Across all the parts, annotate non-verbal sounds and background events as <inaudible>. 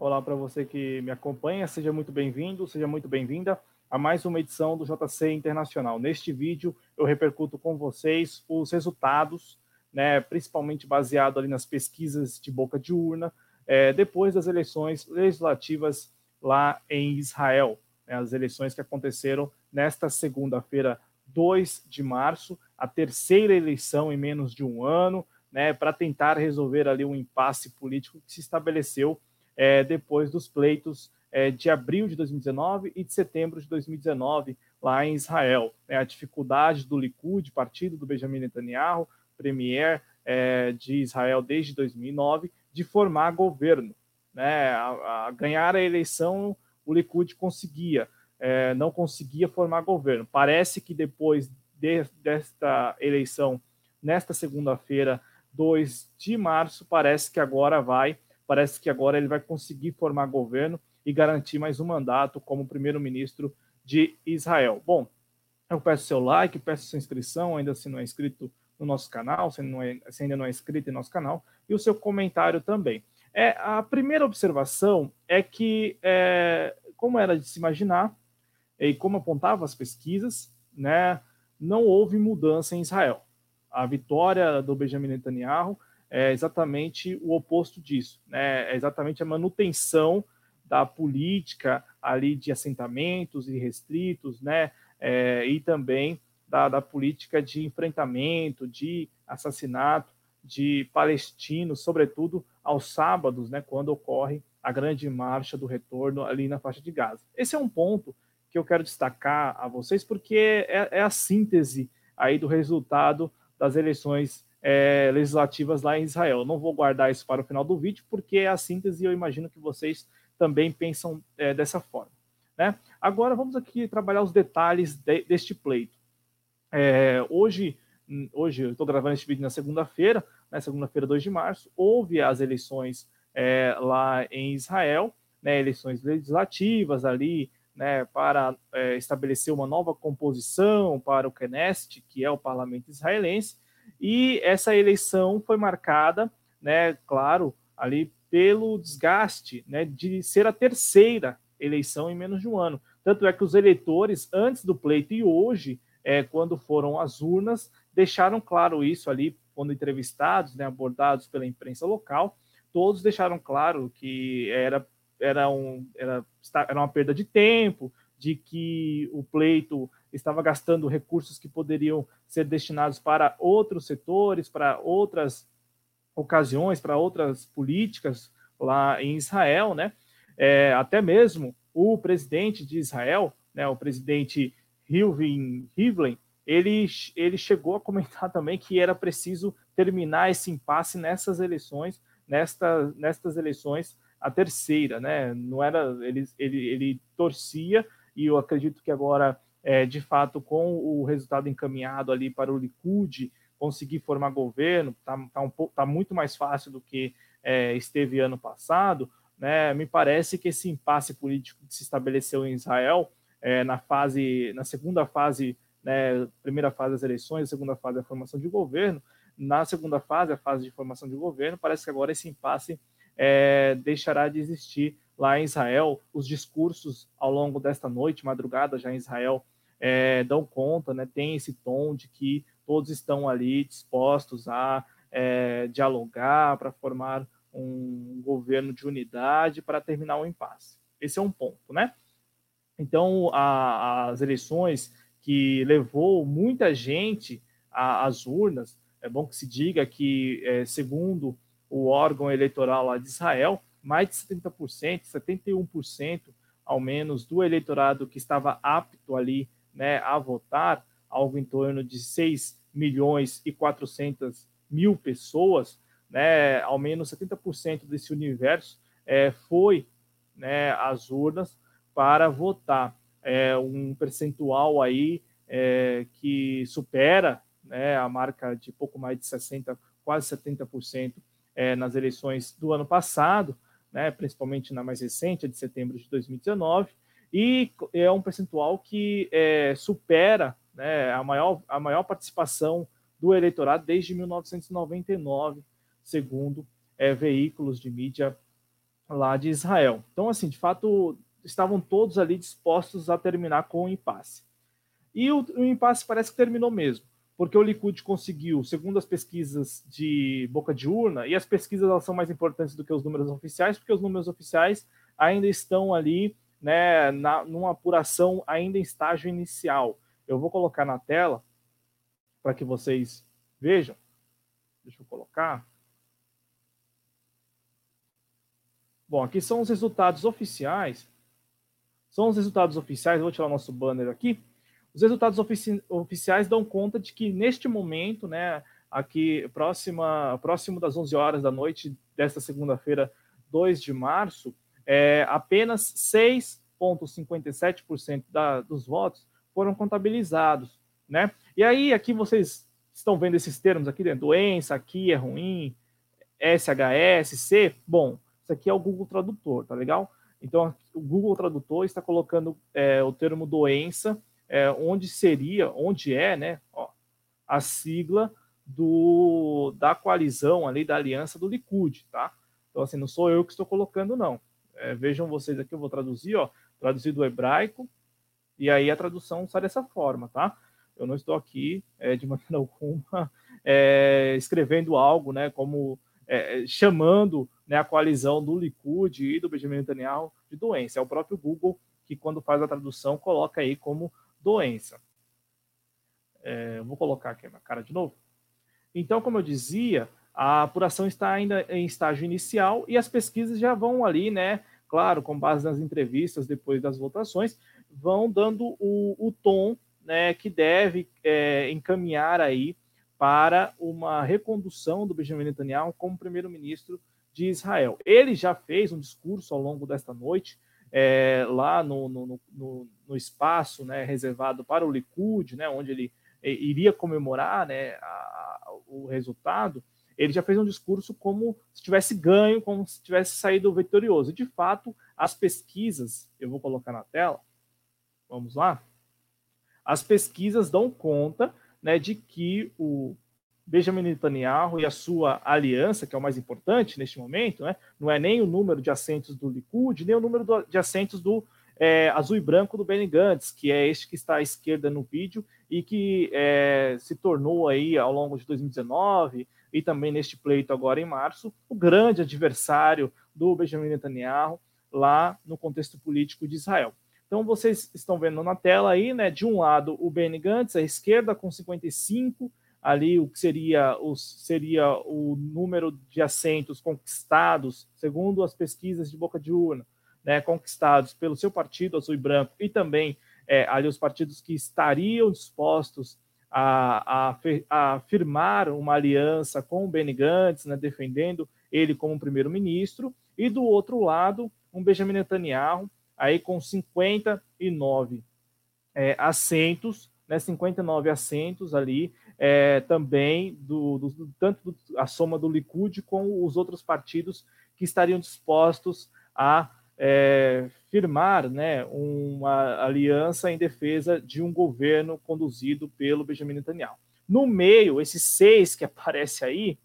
Olá para você que me acompanha, seja muito bem-vindo, seja muito bem-vinda a mais uma edição do JC Internacional. Neste vídeo eu repercuto com vocês os resultados, né, principalmente baseado ali nas pesquisas de boca de urna, é, depois das eleições legislativas lá em Israel, né, as eleições que aconteceram nesta segunda-feira, 2 de março, a terceira eleição em menos de um ano, né, para tentar resolver ali um impasse político que se estabeleceu é, depois dos pleitos é, de abril de 2019 e de setembro de 2019 lá em Israel. É, a dificuldade do Likud, partido do Benjamin Netanyahu, premier é, de Israel desde 2009, de formar governo. Né? A, a ganhar a eleição, o Likud conseguia, é, não conseguia formar governo. Parece que depois de, desta eleição, nesta segunda-feira, 2 de março, parece que agora vai, parece que agora ele vai conseguir formar governo e garantir mais um mandato como primeiro-ministro de Israel. Bom, eu peço seu like, peço sua inscrição, ainda se não é inscrito no nosso canal, se, não é, se ainda não é inscrito em nosso canal, e o seu comentário também. É, a primeira observação é que, é, como era de se imaginar, e como apontavam as pesquisas, né, não houve mudança em Israel. A vitória do Benjamin Netanyahu é exatamente o oposto disso, né? é exatamente a manutenção da política ali de assentamentos e restritos, né? É, e também da, da política de enfrentamento, de assassinato de palestinos, sobretudo aos sábados, né, quando ocorre a grande marcha do retorno ali na faixa de Gaza. Esse é um ponto que eu quero destacar a vocês, porque é, é a síntese aí do resultado das eleições é, legislativas lá em Israel. não vou guardar isso para o final do vídeo, porque é a síntese e eu imagino que vocês também pensam é, dessa forma. Né? Agora vamos aqui trabalhar os detalhes de, deste pleito. É, hoje, hoje eu estou gravando este vídeo na segunda-feira, né, segunda-feira, 2 de março, houve as eleições é, lá em Israel, né, eleições legislativas ali, né, para é, estabelecer uma nova composição para o Knesset, que é o parlamento israelense, e essa eleição foi marcada, né, claro, ali pelo desgaste né, de ser a terceira eleição em menos de um ano. Tanto é que os eleitores, antes do pleito e hoje, é, quando foram às urnas, deixaram claro isso ali, quando entrevistados, né, abordados pela imprensa local, todos deixaram claro que era, era, um, era, era uma perda de tempo, de que o pleito estava gastando recursos que poderiam ser destinados para outros setores, para outras ocasiões, para outras políticas lá em Israel, né? É, até mesmo o presidente de Israel, né, o presidente Reuven Rivlin, ele, ele chegou a comentar <laughs> também que era preciso terminar esse impasse nessas eleições, nesta, nestas eleições, a terceira, né? Não era ele, ele, ele torcia e eu acredito que agora, é, de fato, com o resultado encaminhado ali para o Likud conseguir formar governo, está tá um tá muito mais fácil do que é, esteve ano passado, né? Me parece que esse impasse político que se estabeleceu em Israel é, na fase, na segunda fase, né, primeira fase das eleições, segunda fase da formação de governo, na segunda fase, a fase de formação de governo, parece que agora esse impasse é, deixará de existir lá em Israel. Os discursos ao longo desta noite, madrugada já em Israel, é, dão conta, né, tem esse tom de que todos estão ali dispostos a é, dialogar para formar um governo de unidade para terminar o impasse. Esse é um ponto, né? Então, a, as eleições que levou muita gente às urnas, é bom que se diga que, é, segundo o órgão eleitoral lá de Israel, mais de 70%, 71% ao menos do eleitorado que estava apto ali né, a votar, algo em torno de 6 milhões e 400 mil pessoas, né, ao menos 70% desse universo é, foi né, às urnas para votar. É um percentual aí é, que supera né, a marca de pouco mais de 60%, quase 70% é, nas eleições do ano passado, né, principalmente na mais recente, de setembro de 2019, e é um percentual que é, supera né, a, maior, a maior participação do eleitorado desde 1999, segundo é, veículos de mídia lá de Israel. Então, assim, de fato, estavam todos ali dispostos a terminar com o impasse. E o, o impasse parece que terminou mesmo, porque o Likud conseguiu, segundo as pesquisas de boca de urna, e as pesquisas elas são mais importantes do que os números oficiais, porque os números oficiais ainda estão ali, né, na, numa apuração ainda em estágio inicial. Eu vou colocar na tela para que vocês vejam. Deixa eu colocar. Bom, aqui são os resultados oficiais. São os resultados oficiais. Vou tirar nosso banner aqui. Os resultados ofici oficiais dão conta de que neste momento, né, aqui próxima, próximo das 11 horas da noite desta segunda-feira, 2 de março, é, apenas 6,57% dos votos foram contabilizados, né? E aí, aqui vocês estão vendo esses termos aqui, né? doença, aqui é ruim, SHS, C, bom, isso aqui é o Google Tradutor, tá legal? Então, o Google Tradutor está colocando é, o termo doença, é, onde seria, onde é, né, ó, a sigla do, da coalizão ali, da aliança do Likud, tá? Então, assim, não sou eu que estou colocando, não. É, vejam vocês aqui, eu vou traduzir, ó, traduzir do hebraico, e aí a tradução sai dessa forma, tá? Eu não estou aqui, é, de maneira <laughs> alguma, é, escrevendo algo, né, como é, chamando né, a coalizão do Likud e do Benjamin Netanyahu de doença. É o próprio Google que, quando faz a tradução, coloca aí como doença. É, vou colocar aqui na cara de novo. Então, como eu dizia, a apuração está ainda em estágio inicial e as pesquisas já vão ali, né? Claro, com base nas entrevistas depois das votações, vão dando o, o tom né, que deve é, encaminhar aí para uma recondução do Benjamin Netanyahu como primeiro-ministro de Israel. Ele já fez um discurso ao longo desta noite, é, lá no, no, no, no, espaço né, reservado para o Likud, né, onde ele é, iria comemorar né, a, o resultado, ele já fez um discurso como se tivesse ganho, como se tivesse saído vitorioso. E, de fato, as pesquisas, eu vou colocar na tela, vamos lá, as pesquisas dão conta né, de que o Benjamin Netanyahu e a sua aliança, que é o mais importante neste momento, né, não é nem o número de assentos do Likud, nem o número do, de assentos do é, azul e branco do Benny Gantz, que é este que está à esquerda no vídeo e que é, se tornou aí ao longo de 2019 e também neste pleito agora em março, o grande adversário do Benjamin Netanyahu lá no contexto político de Israel. Então vocês estão vendo na tela aí, né? De um lado o Benny Gantz, à esquerda com 55, ali o que seria o, seria o número de assentos conquistados, segundo as pesquisas de boca de urna, né, conquistados pelo seu partido azul e branco e também é, ali os partidos que estariam dispostos a, a, a firmar uma aliança com o Benny Gantz, né, defendendo ele como primeiro-ministro, e do outro lado um Benjamin Netanyahu aí com 59 é, assentos, né, 59 assentos ali, é, também do, do tanto do, a soma do Likud com os outros partidos que estariam dispostos a é, firmar né, uma aliança em defesa de um governo conduzido pelo Benjamin Netanyahu. No meio, esses seis que aparece aí,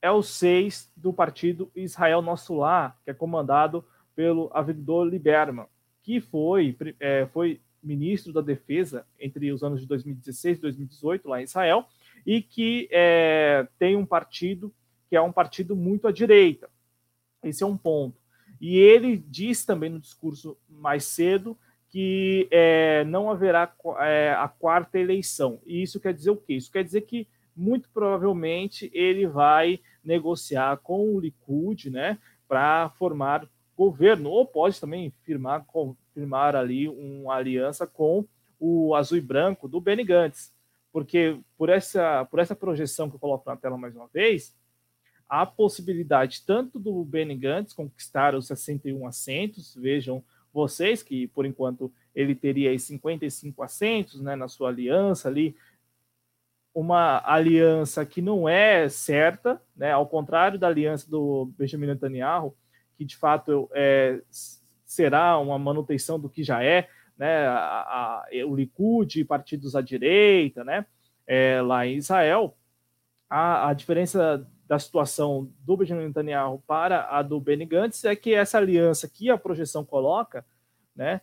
é o seis do partido Israel Nosso Lar, que é comandado pelo Avigdor Lieberman, que foi, é, foi ministro da Defesa entre os anos de 2016 e 2018 lá em Israel, e que é, tem um partido que é um partido muito à direita. Esse é um ponto. E ele diz também no discurso mais cedo que é, não haverá é, a quarta eleição. E isso quer dizer o quê? Isso quer dizer que muito provavelmente ele vai negociar com o Likud, né, para formar governo, ou pode também firmar, firmar ali uma aliança com o azul e branco do Benny Gantz, porque por essa, por essa projeção que eu coloco na tela mais uma vez, há possibilidade tanto do Benny Gantz conquistar os 61 assentos, vejam vocês que por enquanto ele teria aí 55 assentos né, na sua aliança ali, uma aliança que não é certa, né, ao contrário da aliança do Benjamin Netanyahu, que de fato é, será uma manutenção do que já é, né, a, a, o Likud e partidos à direita, né, é, lá em Israel, a, a diferença da situação do Benjamin Netanyahu para a do Benny Gantz é que essa aliança que a projeção coloca, né,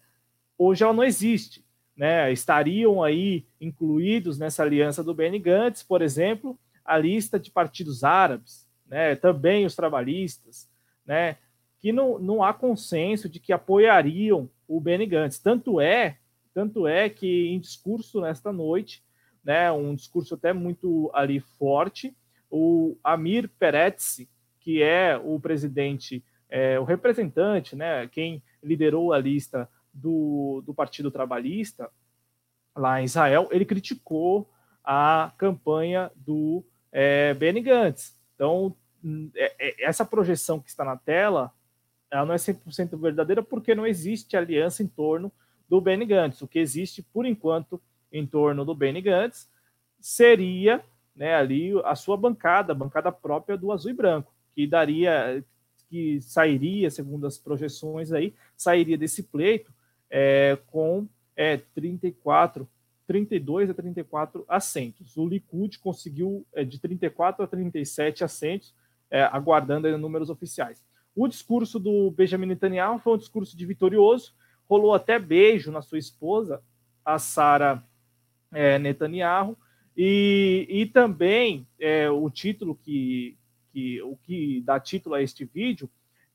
hoje ela não existe. Né? Estariam aí incluídos nessa aliança do Benny Gantz, por exemplo, a lista de partidos árabes, né, também os trabalhistas, né, que não, não há consenso de que apoiariam o Benny Gantz. Tanto é, tanto é que em discurso nesta noite, né, um discurso até muito ali forte, o Amir Peretz, que é o presidente, é, o representante, né, quem liderou a lista do, do Partido Trabalhista lá em Israel, ele criticou a campanha do é, Benny Gantz. Então, é, é, essa projeção que está na tela ela não é 100% verdadeira porque não existe aliança em torno do Benny Gantz. O que existe, por enquanto, em torno do Benny Gantz seria né, ali a sua bancada, a bancada própria do azul e branco, que daria, que sairia, segundo as projeções aí, sairia desse pleito é, com é, 34, 32 a 34 assentos. O Likud conseguiu é, de 34 a 37 assentos, é, aguardando números oficiais. O discurso do Benjamin Netanyahu foi um discurso de vitorioso, rolou até beijo na sua esposa, a Sara é, Netanyahu, e, e também é, o título que, que o que dá título a este vídeo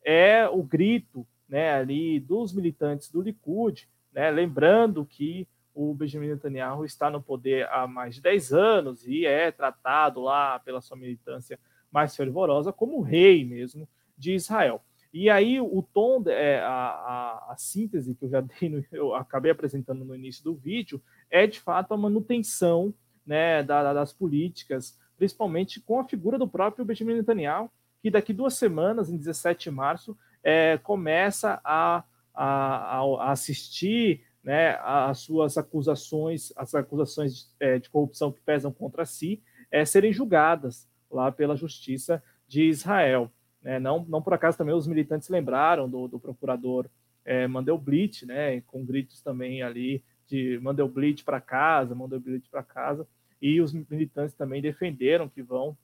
é o grito né, ali dos militantes do Likud, né, lembrando que o Benjamin Netanyahu está no poder há mais de 10 anos e é tratado lá pela sua militância mais fervorosa como rei mesmo de Israel. E aí o tom, é, a, a, a, síntese que eu já <laughs> dei, no, eu acabei apresentando no início do vídeo, é de fato a manutenção né, da, das políticas, principalmente com a figura do próprio Benjamin Netanyahu, que daqui duas semanas, em 17 de março, é, começa a, a, a assistir né, as suas acusações, as acusações de, é, de corrupção que pesam contra si, é, serem julgadas lá pela justiça de Israel. Né? Não, não por acaso também os militantes lembraram do, do procurador é, Mandelblit, né? com gritos também ali de Mandelblit para casa, Mandelblit para casa, e os militantes também defenderam que vão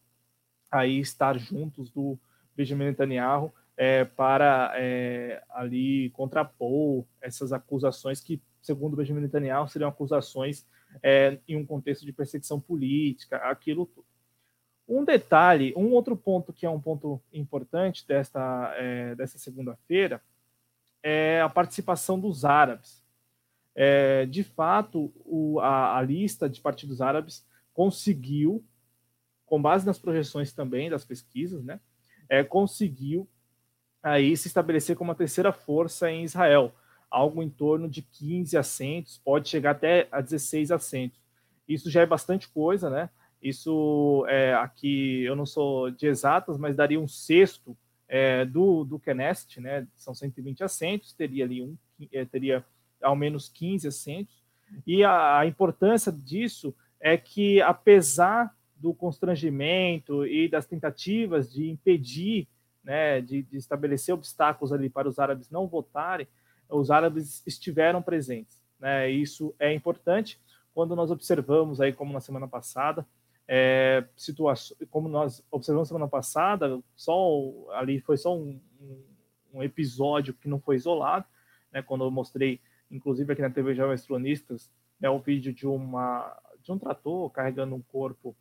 aí estar juntos do Benjamin Netanyahu é, para é, ali contrapor essas acusações que, segundo Benjamin Netanyahu, seriam acusações é, em um contexto de perseguição política, aquilo tudo. Um detalhe, um outro ponto que é um ponto importante desta, é, dessa segunda-feira é a participação dos árabes. É, de fato, o, a, a, lista de partidos árabes conseguiu, com base nas projeções também das pesquisas, né, é, conseguiu aí se estabelecer como a terceira força em Israel, algo em torno de 15 assentos, pode chegar até a 16 assentos. Isso já é bastante coisa, né? Isso é, aqui eu não sou de exatas, mas daria um sexto é, do, do Knesset, né? São 120 assentos, teria ali um, é, teria ao menos 15 assentos. E a, a importância disso é que, apesar do constrangimento e das tentativas de impedir, né, de, de estabelecer obstáculos ali para os árabes não votarem, os árabes estiveram presentes. Né? Isso é importante quando nós observamos aí, como na semana passada, é, situação, como nós observamos semana passada, só ali foi só um, um, episódio que não foi isolado, né, quando eu mostrei, inclusive aqui na TV Jovens Cronistas, é um vídeo de uma de um trator carregando um corpo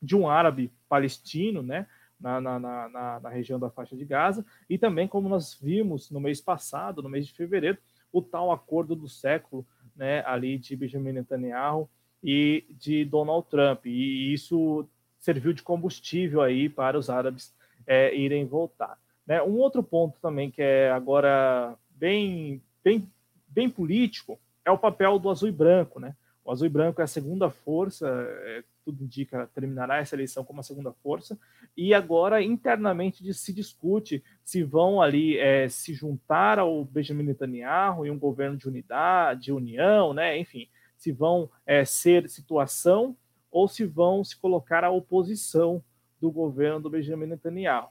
de um árabe palestino, né, na, na, na, na, região da faixa de Gaza, e também como nós vimos no mês passado, no mês de fevereiro, o tal acordo do século, né, ali de Benjamin Netanyahu e de Donald Trump. E isso serviu de combustível aí para os árabes é, irem voltar. Né? Um outro ponto também que é agora bem, bem, bem político é o papel do azul e branco. Né? O azul e branco é a segunda força, é, tudo indica, terminará essa eleição como a segunda força, e agora internamente se discute se vão ali é, se juntar ao Benjamin Netanyahu em um governo de unidade, de união, né? enfim, se vão é, ser situação ou se vão se colocar à oposição do governo do Benjamin Netanyahu.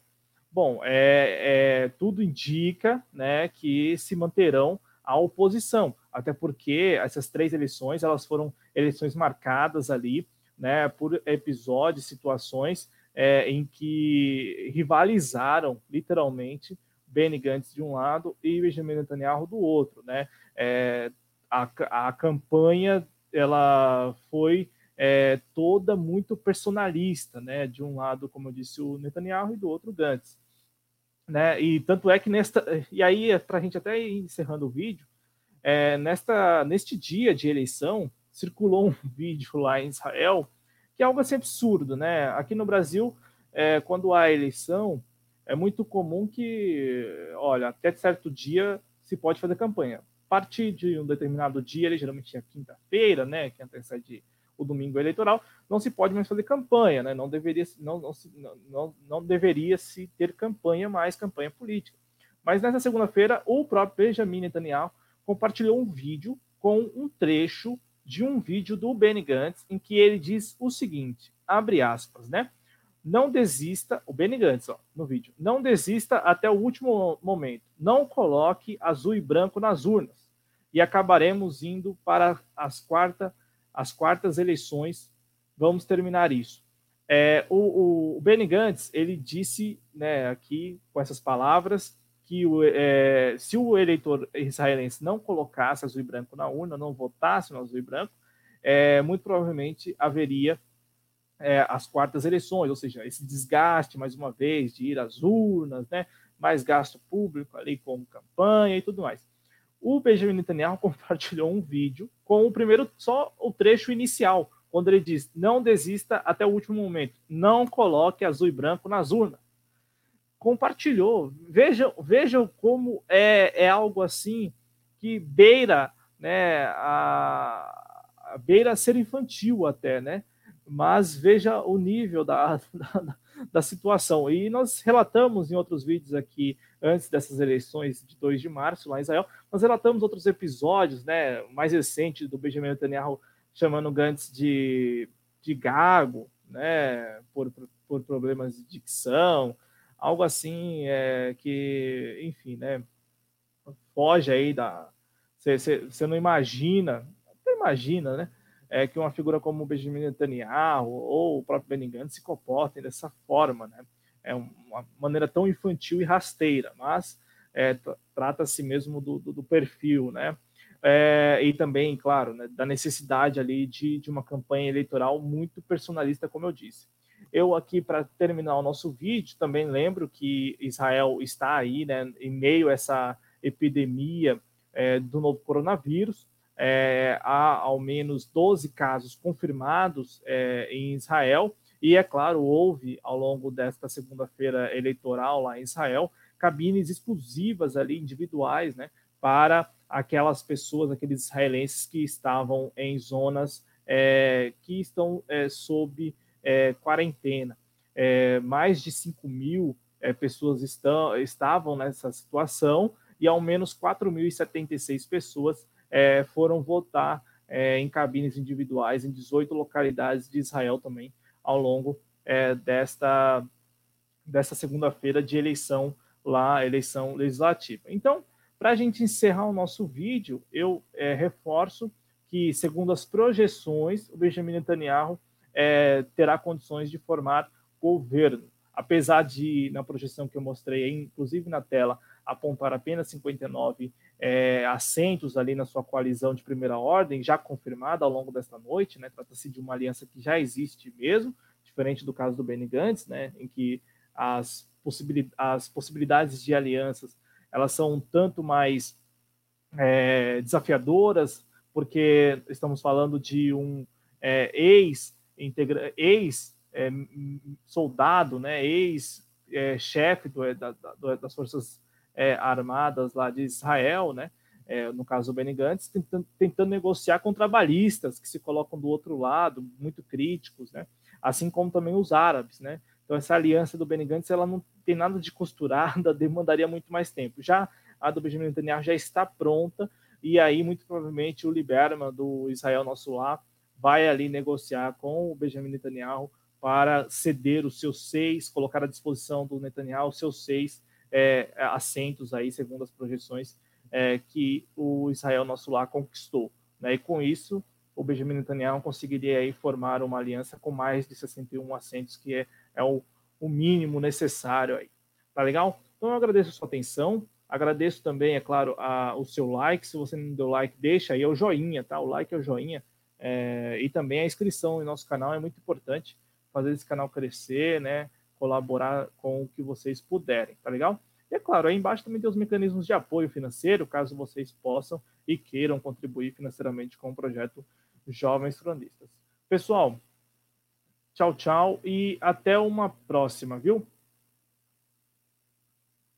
Bom, é, é, tudo indica né, que se manterão à oposição, até porque essas três eleições elas foram eleições marcadas ali né, por episódios, situações é, em que rivalizaram literalmente Benny Gantz de um lado e Benjamin Netanyahu do outro, né? É, a, a campanha ela foi é, toda muito personalista, né? De um lado, como eu disse, o Netanyahu e do outro o Gantz, né? E tanto é que nesta e aí para a gente até ir encerrando o vídeo, é, nesta neste dia de eleição circulou um <laughs> vídeo lá em Israel que é algo assim absurdo, né? Aqui no Brasil, é, quando há eleição, é muito comum que, olha, até certo dia se pode fazer campanha. Partir de um determinado dia, ele geralmente é quinta-feira, né, que antecede o domingo eleitoral, não se pode mais fazer campanha, né? Não deveria, não, não, não, não deveria se ter campanha mais campanha política. Mas nessa segunda-feira, o próprio Benjamin Netanyahu compartilhou um vídeo com um trecho de um vídeo do Benny Gantz em que ele diz o seguinte, abre aspas, né? Não desista, o Benny Gantz, ó, no vídeo, não desista até o último momento. Não coloque azul e branco nas urnas. E acabaremos indo para as, quarta, as quartas eleições. Vamos terminar isso. É, o, o Benny Gantz, ele disse né, aqui, com essas palavras, que o, é, se o eleitor israelense não colocasse azul e branco na urna, não votasse no azul e branco, é, muito provavelmente haveria é, as quartas eleições, ou seja, esse desgaste, mais uma vez, de ir às urnas, né, mais gasto público ali com campanha e tudo mais. O Benjamin Netanyahu <laughs> compartilhou um vídeo com o primeiro, só o trecho inicial, quando ele diz: não desista até o último momento, não coloque azul e branco nas urnas compartilhou. Vejam, vejam como é, é algo assim que beira, né, a, a beira ser infantil até, né? Mas veja o nível da, <laughs> da, da, situação. E nós relatamos em outros vídeos aqui, antes dessas eleições de 2 de março, lá em Israel, nós relatamos outros episódios, né, mais recentes do Benjamin Netanyahu chamando Gantz de, de gago, né, por, por problemas de dicção, algo assim é, que, enfim, né, foge aí da. Você não imagina, até imagina, né? É, que uma figura como o Benjamin Netanyahu ou o próprio Benny Gantz se comportem dessa forma, né? É uma maneira tão infantil e rasteira, mas é, trata-se mesmo do, do, do, perfil, né? É, e também, claro, né, da necessidade ali de, de uma campanha eleitoral muito personalista, como eu disse. Eu aqui, para terminar o nosso vídeo, também lembro que Israel está aí, né, em meio a essa epidemia é, do novo coronavírus. É, há ao menos 12 casos confirmados é, em Israel, e é claro, houve ao longo desta segunda-feira eleitoral lá em Israel cabines exclusivas ali, individuais, né, para aquelas pessoas, aqueles israelenses que estavam em zonas é, que estão é, sob é, quarentena. É, mais de 5 mil pessoas estão, estavam nessa situação e ao menos 4.076 pessoas é, foram votar é, em cabines individuais em 18 localidades de Israel também ao longo é, desta, desta segunda-feira de eleição lá, eleição legislativa. Então, para a gente encerrar o nosso vídeo, eu reforço que, segundo as projeções, o Benjamin Netanyahu é, terá condições de formar governo. Apesar de, na projeção que eu mostrei, inclusive na tela, apontar apenas 59 é, assentos ali na sua coalizão de primeira ordem, já confirmada ao longo desta noite, né? Trata-se de uma aliança que já existe mesmo, diferente do caso do Benny Gantz, né? Em que as, possibilidades, as possibilidades de alianças elas são um tanto mais é, desafiadoras, porque estamos falando de um é, ex integra ex-soldado, é, né, ex-chefe é, da, da, das Forças é, Armadas lá de Israel, né, é, no caso do Benny Gantz, tentando, tentando, negociar com trabalhistas que se colocam do outro lado, muito críticos, né, assim como também os árabes. Né. Então, essa aliança do Benny Gantz ela não tem nada de costurada, <laughs> demandaria muito mais tempo. Já a do Benjamin Netanyahu já está pronta, e aí, muito provavelmente, o Liberman do Israel Nosso Lar vai ali negociar com o Benjamin Netanyahu para ceder os seus seis, colocar à disposição do Netanyahu os seus seis é, assentos aí, segundo as projeções é, que o Israel Nosso Lar conquistou. Né? E com isso, o Benjamin Netanyahu conseguiria aí formar uma aliança com mais de 61 assentos, que é, é o, o mínimo necessário aí. Tá legal? Então eu agradeço a sua atenção. Agradeço também, é claro, a, o seu like. Se você não deu like, deixa aí é o joinha, tá? O like é o joinha. É, e também a inscrição em nosso canal é muito importante. Fazer esse canal crescer, né? Colaborar com o que vocês puderem, tá legal? E é claro, aí embaixo também tem os mecanismos de apoio financeiro, caso vocês possam e queiram contribuir financeiramente com o projeto Jovens Cronistas. Pessoal, tchau, tchau e até uma próxima, viu?